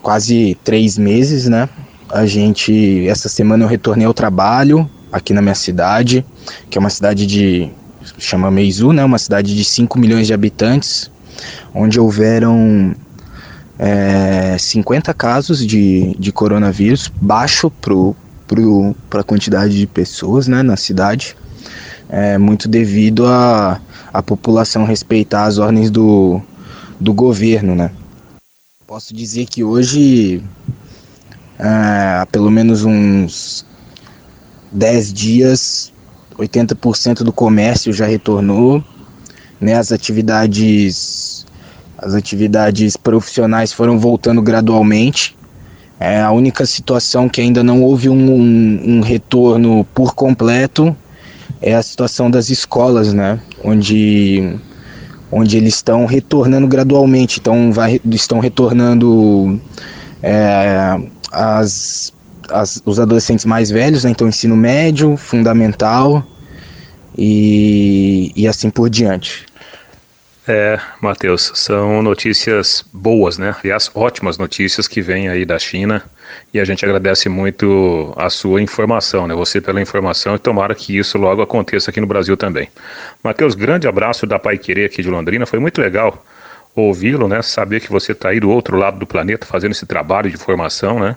quase três meses, né? A gente essa semana eu retornei ao trabalho aqui na minha cidade, que é uma cidade de chama Meizu, né? Uma cidade de 5 milhões de habitantes, onde houveram é, 50 casos de, de coronavírus, baixo para a quantidade de pessoas né, na cidade, é, muito devido a, a população respeitar as ordens do, do governo. Né. Posso dizer que hoje, é, há pelo menos uns 10 dias, 80% do comércio já retornou, né, as atividades as atividades profissionais foram voltando gradualmente. É, a única situação que ainda não houve um, um, um, retorno por completo é a situação das escolas, né? Onde, onde eles estão retornando gradualmente, então vai, estão retornando é, as as, os adolescentes mais velhos, né? então ensino médio, fundamental e, e assim por diante. É, Matheus, são notícias boas, né? Aliás, ótimas notícias que vêm aí da China. e a gente agradece muito a sua informação, né? Você pela informação e tomara que isso logo aconteça aqui no Brasil também. Matheus, grande abraço da Pai Querer aqui de Londrina, foi muito legal ouvi-lo, né? Saber que você está aí do outro lado do planeta fazendo esse trabalho de formação, né?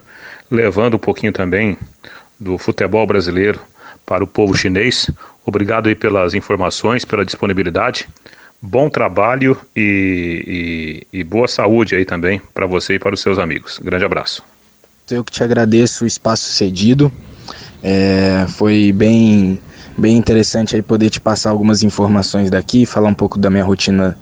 Levando um pouquinho também do futebol brasileiro para o povo chinês. Obrigado aí pelas informações, pela disponibilidade. Bom trabalho e, e, e boa saúde aí também para você e para os seus amigos. Grande abraço. Eu que te agradeço o espaço cedido. É, foi bem, bem interessante aí poder te passar algumas informações daqui, falar um pouco da minha rotina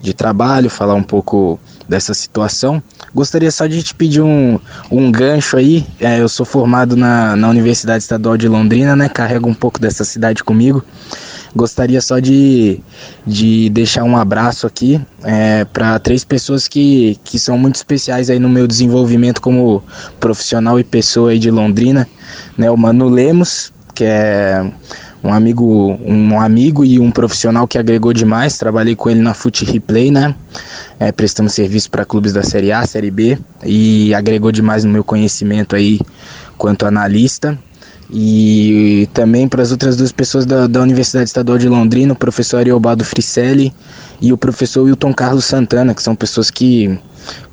de trabalho, falar um pouco dessa situação. Gostaria só de te pedir um, um gancho aí. É, eu sou formado na, na Universidade Estadual de Londrina, né? Carrego um pouco dessa cidade comigo. Gostaria só de, de deixar um abraço aqui é, para três pessoas que, que são muito especiais aí no meu desenvolvimento como profissional e pessoa aí de Londrina. Né? O Manu Lemos, que é um amigo, um amigo e um profissional que agregou demais. Trabalhei com ele na Foot Replay, né? É, prestamos serviço para clubes da Série A, Série B e agregou demais no meu conhecimento aí quanto analista. E também para as outras duas pessoas da, da Universidade Estadual de Londrina, o professor Ariobaldo Fricelli e o professor Wilton Carlos Santana, que são pessoas que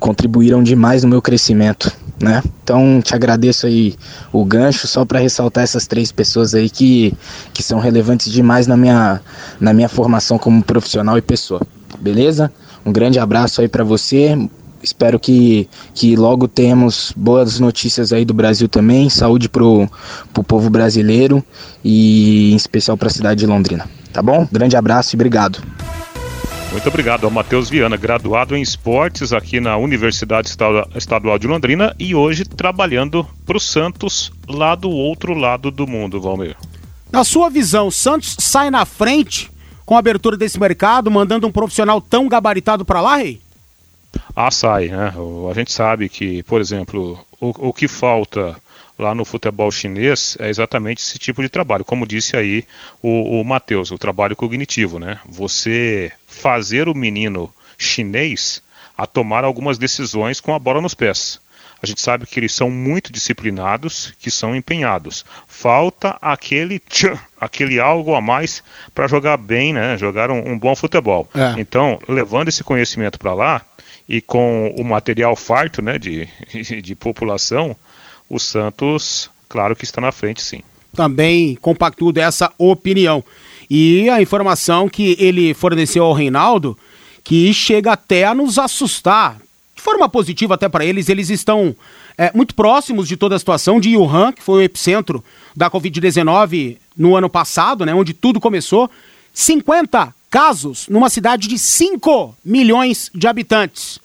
contribuíram demais no meu crescimento né? Então te agradeço aí o gancho só para ressaltar essas três pessoas aí que, que são relevantes demais na minha, na minha formação como profissional e pessoa. Beleza? Um grande abraço aí para você. Espero que, que logo tenhamos boas notícias aí do Brasil também. Saúde pro, pro povo brasileiro e em especial para a cidade de Londrina. Tá bom? Grande abraço e obrigado. Muito obrigado ao Matheus Viana, graduado em esportes aqui na Universidade Estadual de Londrina e hoje trabalhando para o Santos lá do outro lado do mundo, Valmir. Na sua visão, Santos sai na frente com a abertura desse mercado, mandando um profissional tão gabaritado para lá, Rei? Ah, sai, né? A gente sabe que, por exemplo, o, o que falta lá no futebol chinês é exatamente esse tipo de trabalho. Como disse aí o, o Matheus, o trabalho cognitivo, né? Você fazer o menino chinês a tomar algumas decisões com a bola nos pés. A gente sabe que eles são muito disciplinados, que são empenhados. Falta aquele tchan, aquele algo a mais para jogar bem, né? Jogar um, um bom futebol. É. Então, levando esse conhecimento para lá e com o material farto, né, de, (laughs) de população, o Santos, claro que está na frente, sim. Também compactuo dessa opinião. E a informação que ele forneceu ao Reinaldo, que chega até a nos assustar. De forma positiva até para eles, eles estão é, muito próximos de toda a situação de Wuhan, que foi o epicentro da Covid-19 no ano passado, né, onde tudo começou. 50 casos numa cidade de 5 milhões de habitantes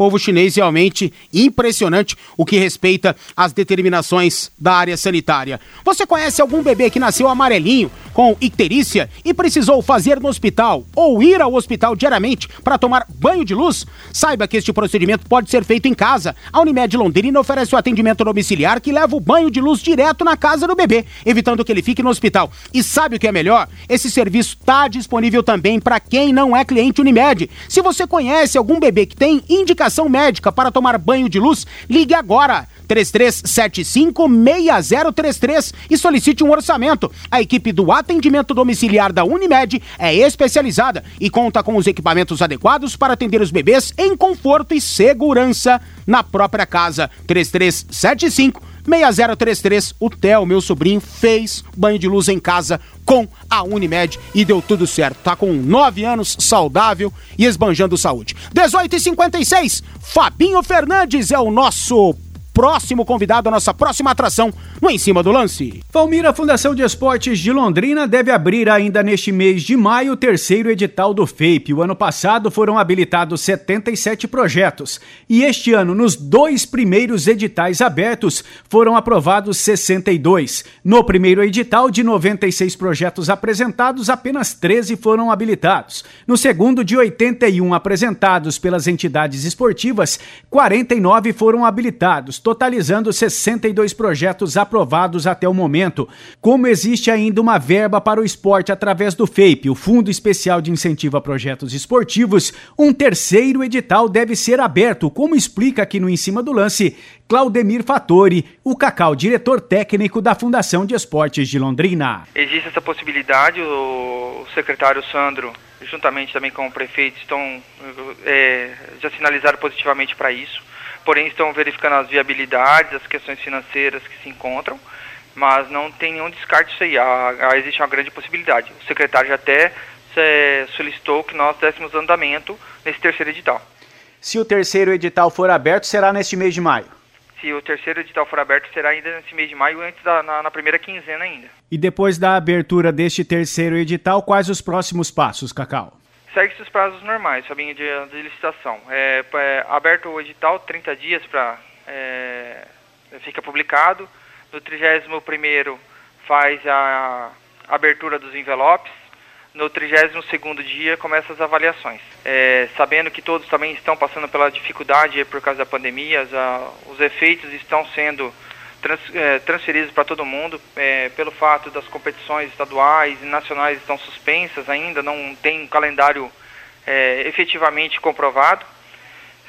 povo chinês realmente impressionante o que respeita às determinações da área sanitária. Você conhece algum bebê que nasceu amarelinho, com icterícia e precisou fazer no hospital ou ir ao hospital diariamente para tomar banho de luz? Saiba que este procedimento pode ser feito em casa. A Unimed Londrina oferece o atendimento domiciliar que leva o banho de luz direto na casa do bebê, evitando que ele fique no hospital. E sabe o que é melhor? Esse serviço está disponível também para quem não é cliente Unimed. Se você conhece algum bebê que tem indicação indicação médica para tomar banho de luz, ligue agora. 3375-6033 e solicite um orçamento. A equipe do atendimento domiciliar da Unimed é especializada e conta com os equipamentos adequados para atender os bebês em conforto e segurança na própria casa. 3375 6033, o Theo, meu sobrinho, fez banho de luz em casa com a Unimed e deu tudo certo. Tá com 9 anos, saudável e esbanjando saúde. 18 e 56 Fabinho Fernandes é o nosso próximo convidado, a nossa próxima atração no Em Cima do Lance. Valmira, Fundação de Esportes de Londrina deve abrir ainda neste mês de maio o terceiro edital do FAPE. O ano passado foram habilitados 77 projetos e este ano, nos dois primeiros editais abertos, foram aprovados 62. No primeiro edital, de 96 projetos apresentados, apenas 13 foram habilitados. No segundo, de 81 apresentados pelas entidades esportivas, 49 foram habilitados totalizando 62 projetos aprovados até o momento. Como existe ainda uma verba para o esporte através do FAPE, o Fundo Especial de Incentivo a Projetos Esportivos, um terceiro edital deve ser aberto, como explica aqui no Em Cima do Lance Claudemir Fattori, o Cacau, diretor técnico da Fundação de Esportes de Londrina. Existe essa possibilidade, o secretário Sandro, juntamente também com o prefeito, estão é, já sinalizaram positivamente para isso, porém estão verificando as viabilidades, as questões financeiras que se encontram, mas não tem nenhum descarte isso aí, há, existe uma grande possibilidade. O secretário já até é, solicitou que nós dessemos andamento nesse terceiro edital. Se o terceiro edital for aberto, será neste mês de maio? se o terceiro edital for aberto, será ainda nesse mês de maio, antes da na, na, primeira quinzena ainda. E depois da abertura deste terceiro edital, quais os próximos passos, Cacau? Segue-se os prazos normais, Fabinho, de, de licitação. É, é, aberto o edital, 30 dias para é, fica publicado. No 31 faz a abertura dos envelopes no 32º dia começam as avaliações. É, sabendo que todos também estão passando pela dificuldade por causa da pandemia, os efeitos estão sendo trans, é, transferidos para todo mundo, é, pelo fato das competições estaduais e nacionais estão suspensas ainda, não tem um calendário é, efetivamente comprovado.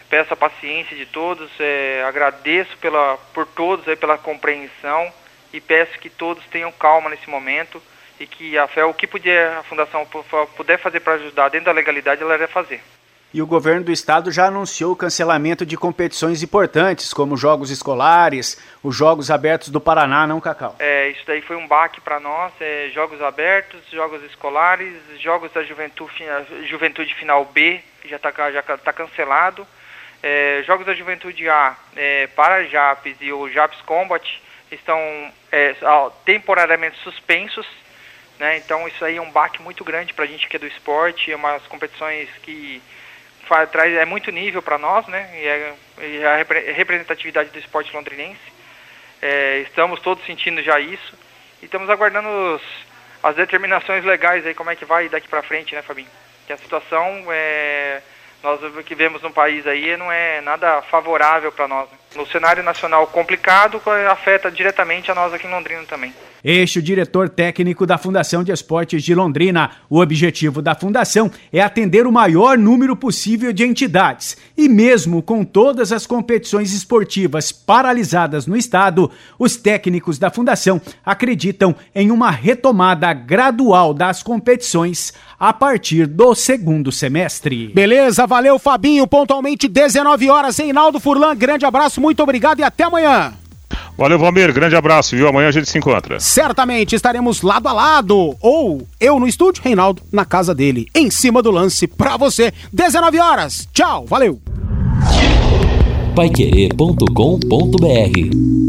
Peço a paciência de todos, é, agradeço pela, por todos aí, pela compreensão e peço que todos tenham calma nesse momento e que a fé, o que podia, a fundação puder fazer para ajudar dentro da legalidade, ela iria fazer. E o governo do estado já anunciou o cancelamento de competições importantes, como jogos escolares, os Jogos Abertos do Paraná, não, Cacau? É, isso daí foi um baque para nós, é, Jogos Abertos, Jogos Escolares, Jogos da Juventude, Juventude Final B, que já está já tá cancelado, é, Jogos da Juventude A, é, para JAPES e o JAPES Combat estão é, temporariamente suspensos, né? Então isso aí é um baque muito grande para a gente que é do esporte, é umas competições que traz, é muito nível para nós, né? E, é, e é a representatividade do esporte londrinense. É, estamos todos sentindo já isso e estamos aguardando os, as determinações legais aí como é que vai daqui para frente, né, Fabinho? Que a situação é nós que vemos no país aí não é nada favorável para nós. Né? No cenário nacional complicado, afeta diretamente a nós aqui em Londrina também. Este é o diretor técnico da Fundação de Esportes de Londrina. O objetivo da fundação é atender o maior número possível de entidades. E mesmo com todas as competições esportivas paralisadas no estado, os técnicos da fundação acreditam em uma retomada gradual das competições a partir do segundo semestre. Beleza, valeu Fabinho, pontualmente 19 horas, Reinaldo Furlan, grande abraço, muito obrigado e até amanhã. Valeu, Valmir. Grande abraço, viu? Amanhã a gente se encontra. Certamente estaremos lado a lado. Ou eu no estúdio, Reinaldo na casa dele. Em cima do lance pra você. 19 horas. Tchau, valeu. Paiquerê.com.br